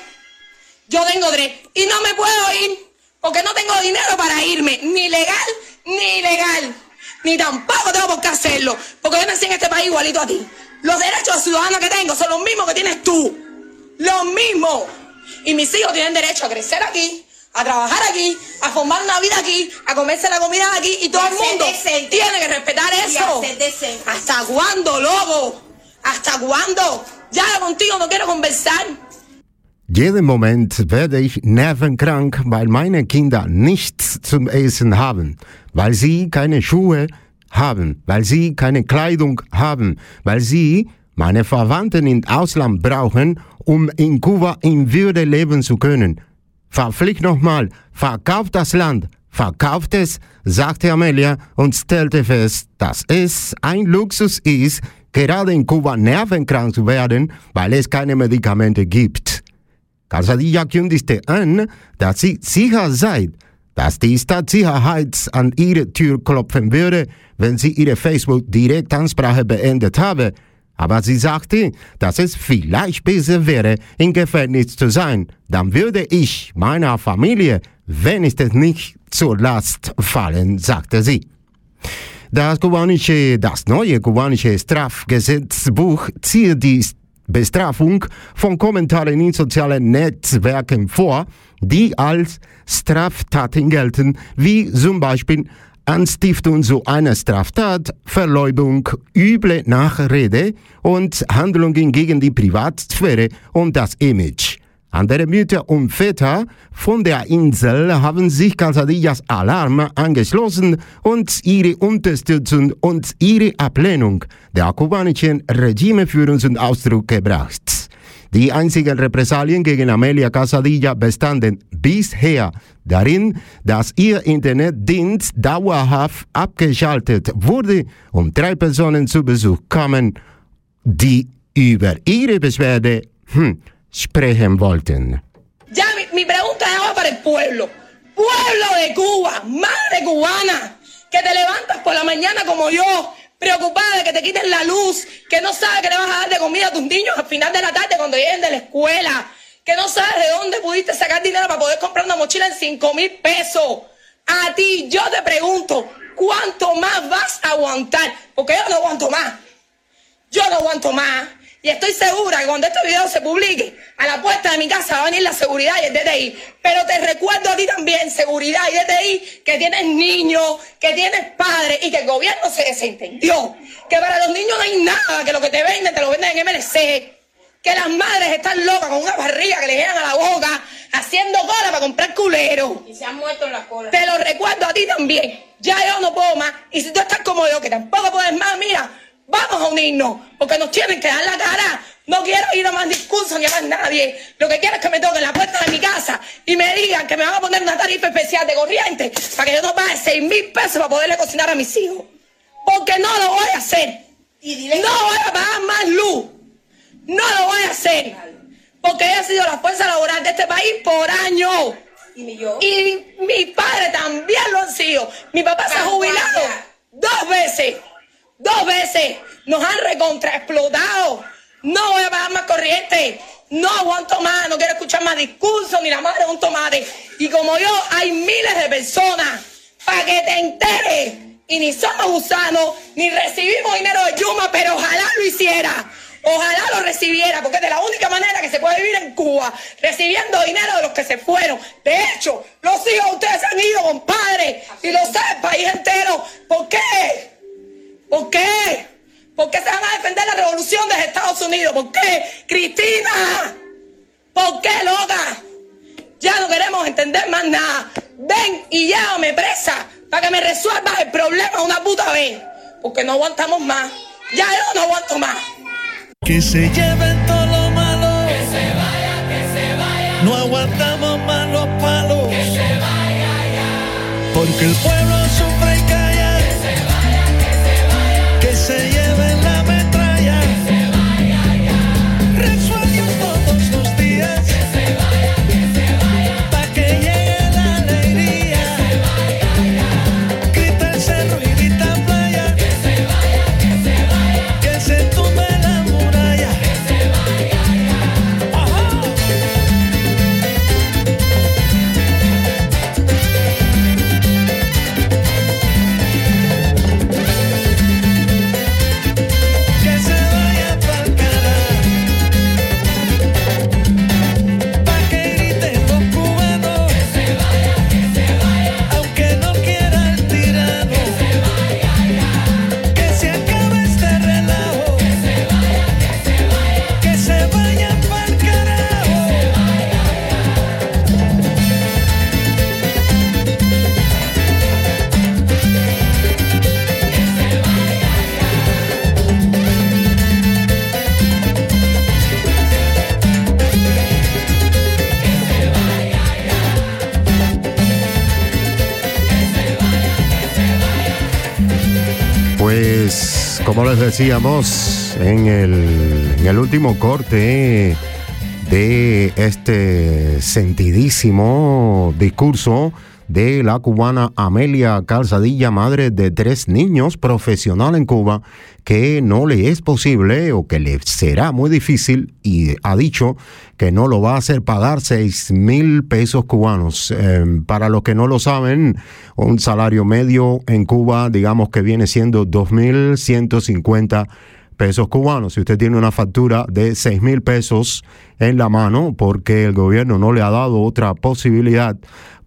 Yo tengo tres. Y no me puedo ir porque no tengo dinero para irme. Ni legal, ni ilegal. Ni tampoco tengo por qué hacerlo. Porque yo nací en este país igualito a ti. Los derechos ciudadanos que tengo son los mismos que tienes tú. Los mismos. Y mis hijos tienen derecho a crecer aquí, a trabajar aquí, a formar una vida aquí, a comerse la comida de aquí y todo el mundo tiene que respetar eso. ¿Hasta cuándo, lobo? ¿Hasta cuándo? Ya contigo no quiero conversar. Jeden Moment werde ich nervenkrank, weil meine Kinder nichts zum Essen haben, weil sie keine Schuhe haben, weil sie keine Kleidung haben, weil sie meine Verwandten im Ausland brauchen, um in Kuba in Würde leben zu können. Verpflicht nochmal, verkauft das Land, verkauft es, sagte Amelia und stellte fest, dass es ein Luxus ist, gerade in Kuba nervenkrank zu werden, weil es keine Medikamente gibt. Casadilla kündigte an, dass sie sicher sei, dass die Stadtsicherheit an ihre Tür klopfen würde, wenn sie ihre Facebook-Direktansprache beendet habe. Aber sie sagte, dass es vielleicht besser wäre, im Gefängnis zu sein. Dann würde ich meiner Familie wenigstens nicht zur Last fallen, sagte sie. Das kubanische, das neue kubanische Strafgesetzbuch zieht die Bestrafung von Kommentaren in sozialen Netzwerken vor, die als Straftaten gelten, wie zum Beispiel Anstiftung zu einer Straftat, Verleumdung, üble Nachrede und Handlungen gegen die Privatsphäre und das Image. Andere Mütter und Väter von der Insel haben sich Calzadillas Alarm angeschlossen und ihre Unterstützung und ihre Ablehnung der kubanischen Regimeführung zum Ausdruck gebracht. Die einzigen Repressalien gegen Amelia Casadilla bestanden bisher darin, dass ihr Internetdienst dauerhaft abgeschaltet wurde und drei Personen zu Besuch kamen, die über ihre Beschwerde hm, sprechen wollten. Ya, mi, mi pregunta es ahora para el pueblo. Pueblo de Cuba, madre cubana, que te levantas por la mañana como yo, preocupada de que te quiten la luz, que no sabes que le vas a dar de comida a tus niños al final de la tarde cuando lleguen de la escuela, que no sabes de dónde pudiste sacar dinero para poder comprar una mochila en 5 mil pesos. A ti, yo te pregunto, ¿cuánto más vas a aguantar? Porque yo no aguanto más. Yo no aguanto más. Y estoy segura que cuando este video se publique, a la puerta de mi casa va a venir la seguridad y el DTI. Pero te recuerdo a ti también, seguridad y DTI, que tienes niños, que tienes padres y que el gobierno se desentendió. Que para los niños no hay nada, que lo que te venden te lo venden en MLC. Que las madres están locas con una barriga que le llegan a la boca, haciendo cola para comprar culero. Y se han muerto en la cola. Te lo recuerdo a ti también. Ya yo no puedo más. Y si tú estás como yo, que tampoco puedes más, mira, vamos a unirnos. Porque nos tienen que dar la cara. No quiero ir a más discursos ni a más nadie. Lo que quiero es que me toquen la puerta de mi casa y me digan que me van a poner una tarifa especial de corriente para que yo no pague 6 mil pesos para poderle cocinar a mis hijos. Porque no lo voy a hacer. No voy a pagar más luz. No lo voy a hacer. Porque ella ha sido la fuerza laboral de este país por años. Y yo. Y mi padre también lo han sido. Mi papá se ha jubilado dos veces. Dos veces. Nos han recontra explotado. No voy a pagar más corriente. No aguanto más. No quiero escuchar más discursos ni la madre de un tomate. Y como yo, hay miles de personas. Para que te enteres. Y ni somos gusanos, ni recibimos dinero de Yuma, pero ojalá lo hiciera. Ojalá lo recibiera, porque es de la única manera que se puede vivir en Cuba, recibiendo dinero de los que se fueron. De hecho, los hijos de ustedes han ido, compadre, y lo sabe el país entero. ¿Por qué? ¿Por qué? ¿Por qué se van a defender la revolución de Estados Unidos? ¿Por qué? Cristina, ¿por qué, loca? Ya no queremos entender más nada. Ven y llévame presa para que me resuelvas el problema una puta vez. Porque no aguantamos más. Ya yo no aguanto más. Que se lleven todo lo malo. Que se vaya, que se vaya. No aguantamos más los palos. Que se vaya ya. Porque el pueblo decíamos en el, en el último corte de este sentidísimo discurso de la cubana Amelia Calzadilla, madre de tres niños, profesional en Cuba, que no le es posible o que le será muy difícil y ha dicho que no lo va a hacer pagar seis mil pesos cubanos. Eh, para los que no lo saben, un salario medio en Cuba, digamos que viene siendo 2.150 pesos cubanos. Si usted tiene una factura de 6 mil pesos en la mano porque el gobierno no le ha dado otra posibilidad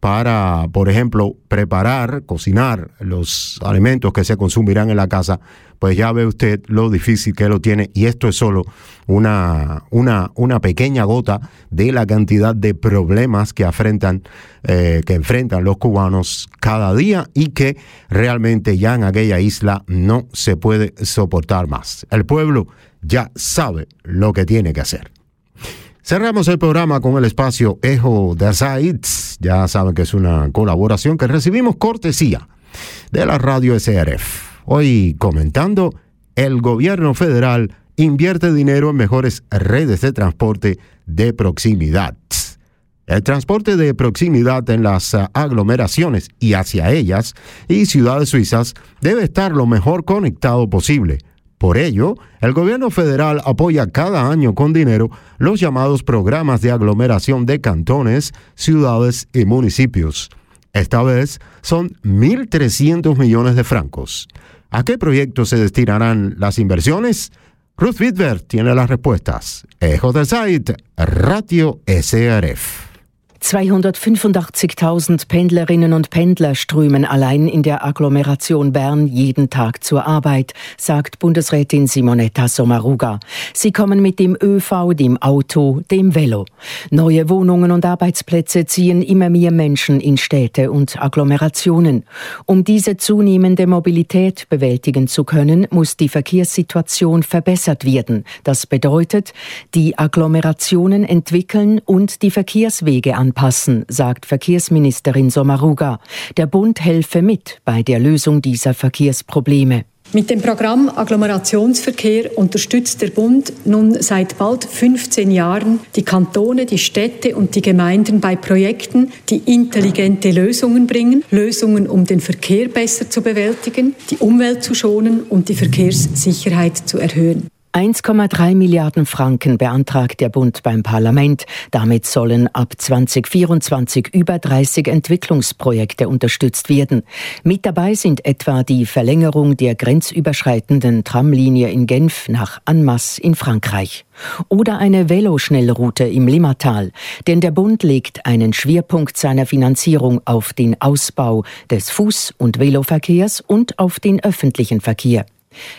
para, por ejemplo, preparar, cocinar los alimentos que se consumirán en la casa, pues ya ve usted lo difícil que lo tiene y esto es solo una, una, una pequeña gota de la cantidad de problemas que enfrentan, eh, que enfrentan los cubanos cada día y que realmente ya en aquella isla no se puede soportar más. El pueblo ya sabe lo que tiene que hacer. Cerramos el programa con el espacio Ejo de Sites. Ya saben que es una colaboración que recibimos cortesía de la radio SRF. Hoy comentando, el gobierno federal invierte dinero en mejores redes de transporte de proximidad. El transporte de proximidad en las aglomeraciones y hacia ellas y ciudades suizas debe estar lo mejor conectado posible por ello, el gobierno federal apoya cada año con dinero los llamados programas de aglomeración de cantones, ciudades y municipios. Esta vez son 1.300 millones de francos. ¿A qué proyectos se destinarán las inversiones? Ruth Wittberg tiene las respuestas. Ejo del Site, Radio SRF. 285.000 Pendlerinnen und Pendler strömen allein in der Agglomeration Bern jeden Tag zur Arbeit, sagt Bundesrätin Simonetta Sommaruga. Sie kommen mit dem ÖV, dem Auto, dem Velo. Neue Wohnungen und Arbeitsplätze ziehen immer mehr Menschen in Städte und Agglomerationen. Um diese zunehmende Mobilität bewältigen zu können, muss die Verkehrssituation verbessert werden. Das bedeutet, die Agglomerationen entwickeln und die Verkehrswege anpassen, sagt Verkehrsministerin Sommaruga. Der Bund helfe mit bei der Lösung dieser Verkehrsprobleme. Mit dem Programm Agglomerationsverkehr unterstützt der Bund nun seit bald 15 Jahren die Kantone, die Städte und die Gemeinden bei Projekten, die intelligente Lösungen bringen, Lösungen, um den Verkehr besser zu bewältigen, die Umwelt zu schonen und die Verkehrssicherheit zu erhöhen. 1,3 Milliarden Franken beantragt der Bund beim Parlament. Damit sollen ab 2024 über 30 Entwicklungsprojekte unterstützt werden. Mit dabei sind etwa die Verlängerung der grenzüberschreitenden Tramlinie in Genf nach Annemasse in Frankreich. Oder eine Veloschnellroute im Limmatal. Denn der Bund legt einen Schwerpunkt seiner Finanzierung auf den Ausbau des Fuß- und Veloverkehrs und auf den öffentlichen Verkehr.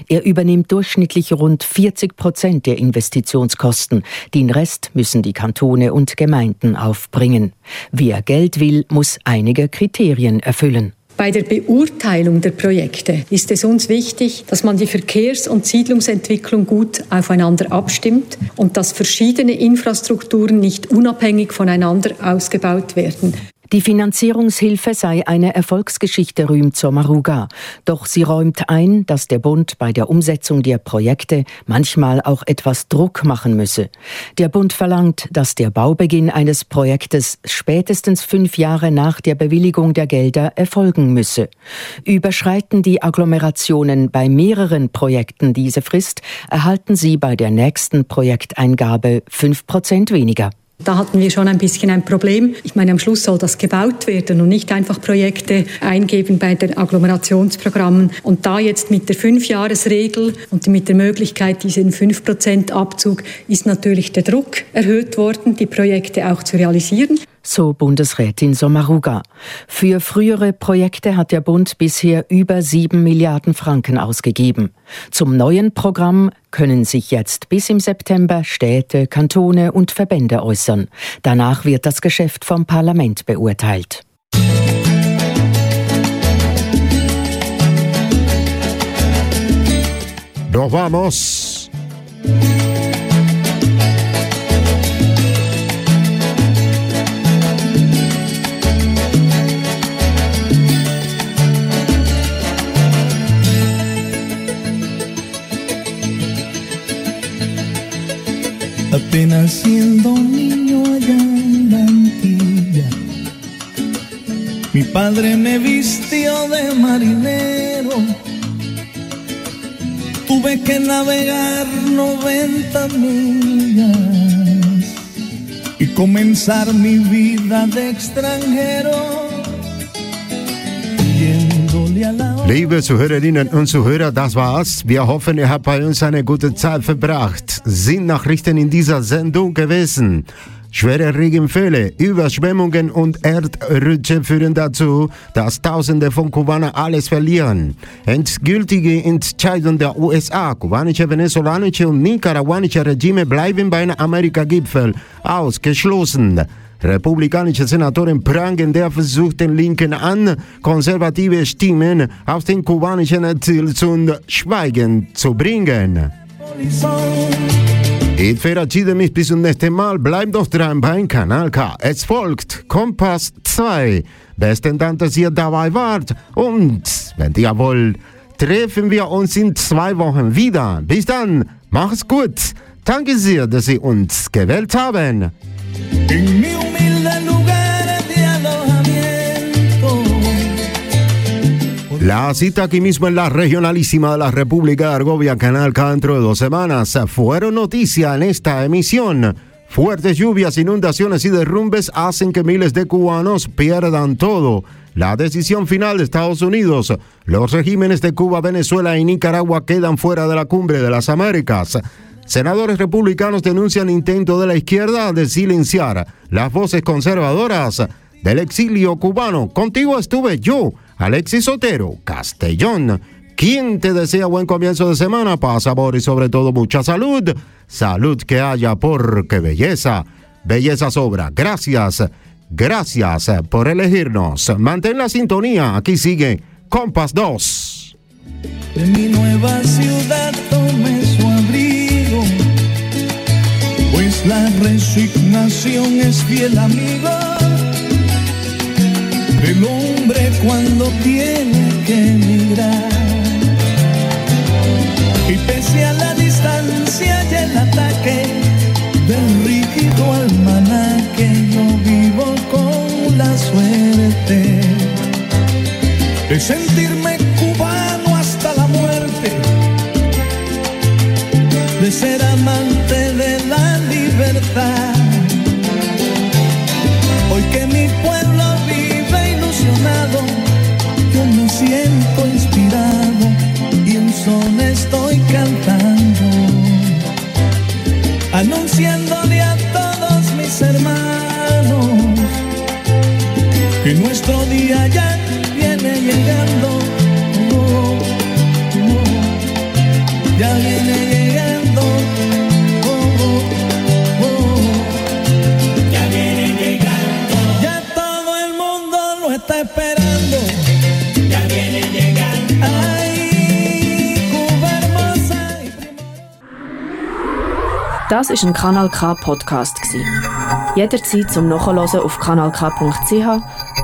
Er übernimmt durchschnittlich rund 40 Prozent der Investitionskosten. Den Rest müssen die Kantone und Gemeinden aufbringen. Wer Geld will, muss einige Kriterien erfüllen. Bei der Beurteilung der Projekte ist es uns wichtig, dass man die Verkehrs- und Siedlungsentwicklung gut aufeinander abstimmt und dass verschiedene Infrastrukturen nicht unabhängig voneinander ausgebaut werden. Die Finanzierungshilfe sei eine Erfolgsgeschichte, rühmt Sommaruga. Doch sie räumt ein, dass der Bund bei der Umsetzung der Projekte manchmal auch etwas Druck machen müsse. Der Bund verlangt, dass der Baubeginn eines Projektes spätestens fünf Jahre nach der Bewilligung der Gelder erfolgen müsse. Überschreiten die Agglomerationen bei mehreren Projekten diese Frist, erhalten sie bei der nächsten Projekteingabe fünf Prozent weniger. Da hatten wir schon ein bisschen ein Problem. Ich meine, am Schluss soll das gebaut werden und nicht einfach Projekte eingeben bei den Agglomerationsprogrammen. Und da jetzt mit der Fünfjahresregel und mit der Möglichkeit, diesen 5% Abzug, ist natürlich der Druck erhöht worden, die Projekte auch zu realisieren. So Bundesrätin Sommaruga. Für frühere Projekte hat der Bund bisher über sieben Milliarden Franken ausgegeben. Zum neuen Programm können sich jetzt bis im September Städte, Kantone und Verbände äußern. Danach wird das Geschäft vom Parlament beurteilt. Nos vamos. Apenas siendo niño allá en la mi padre me vistió de marinero. Tuve que navegar 90 millas y comenzar mi vida de extranjero. Liebe Zuhörerinnen und Zuhörer, das war's. Wir hoffen, ihr habt bei uns eine gute Zeit verbracht. Sind Nachrichten in dieser Sendung gewesen. Schwere Regenfälle, Überschwemmungen und Erdrutsche führen dazu, dass Tausende von Kubanern alles verlieren. Endgültige Entscheidung der USA, kubanische, venezolanische und nicaraguanische Regime bleiben beim Amerika-Gipfel ausgeschlossen. Republikanische Senatoren prangen der Versuch den Linken an, konservative Stimmen aus dem kubanischen Exil zum Schweigen zu bringen. Ich verabschiede mich bis zum nächsten Mal. Bleibt doch dran beim Kanal K. Es folgt Kompass 2. Besten Dank, dass ihr dabei wart. Und wenn ihr wollt, treffen wir uns in zwei Wochen wieder. Bis dann, macht's gut. Danke sehr, dass Sie uns gewählt haben. En mi humilde lugar de alojamiento. La cita aquí mismo en la regionalísima de la República de Argovia, Canal dentro de dos semanas, fueron noticia en esta emisión. Fuertes lluvias, inundaciones y derrumbes hacen que miles de cubanos pierdan todo. La decisión final de Estados Unidos. Los regímenes de Cuba, Venezuela y Nicaragua quedan fuera de la cumbre de las Américas. Senadores republicanos denuncian intento de la izquierda de silenciar las voces conservadoras del exilio cubano. Contigo estuve yo, Alexis Otero, Castellón. Quien te desea buen comienzo de semana, paz, sabor y sobre todo mucha salud. Salud que haya porque belleza, belleza sobra. Gracias, gracias por elegirnos. Mantén la sintonía, aquí sigue Compas 2. De mi nueva ciudad tomé su la resignación es fiel amigo del hombre cuando tiene que emigrar. Y pese a la distancia y el ataque del rígido almanaque, yo vivo con la suerte de sentirme cubano hasta la muerte, de ser que nuestro día ya viene llegando. Ya viene llegando. Oh. Ya viene llegando. Ya todo el mundo lo está esperando. Ya viene llegando. Ay, Cuba hermosa. Das ist ein Kanal K Podcast. Jederzeit zum Nachhören auf kanalk.ch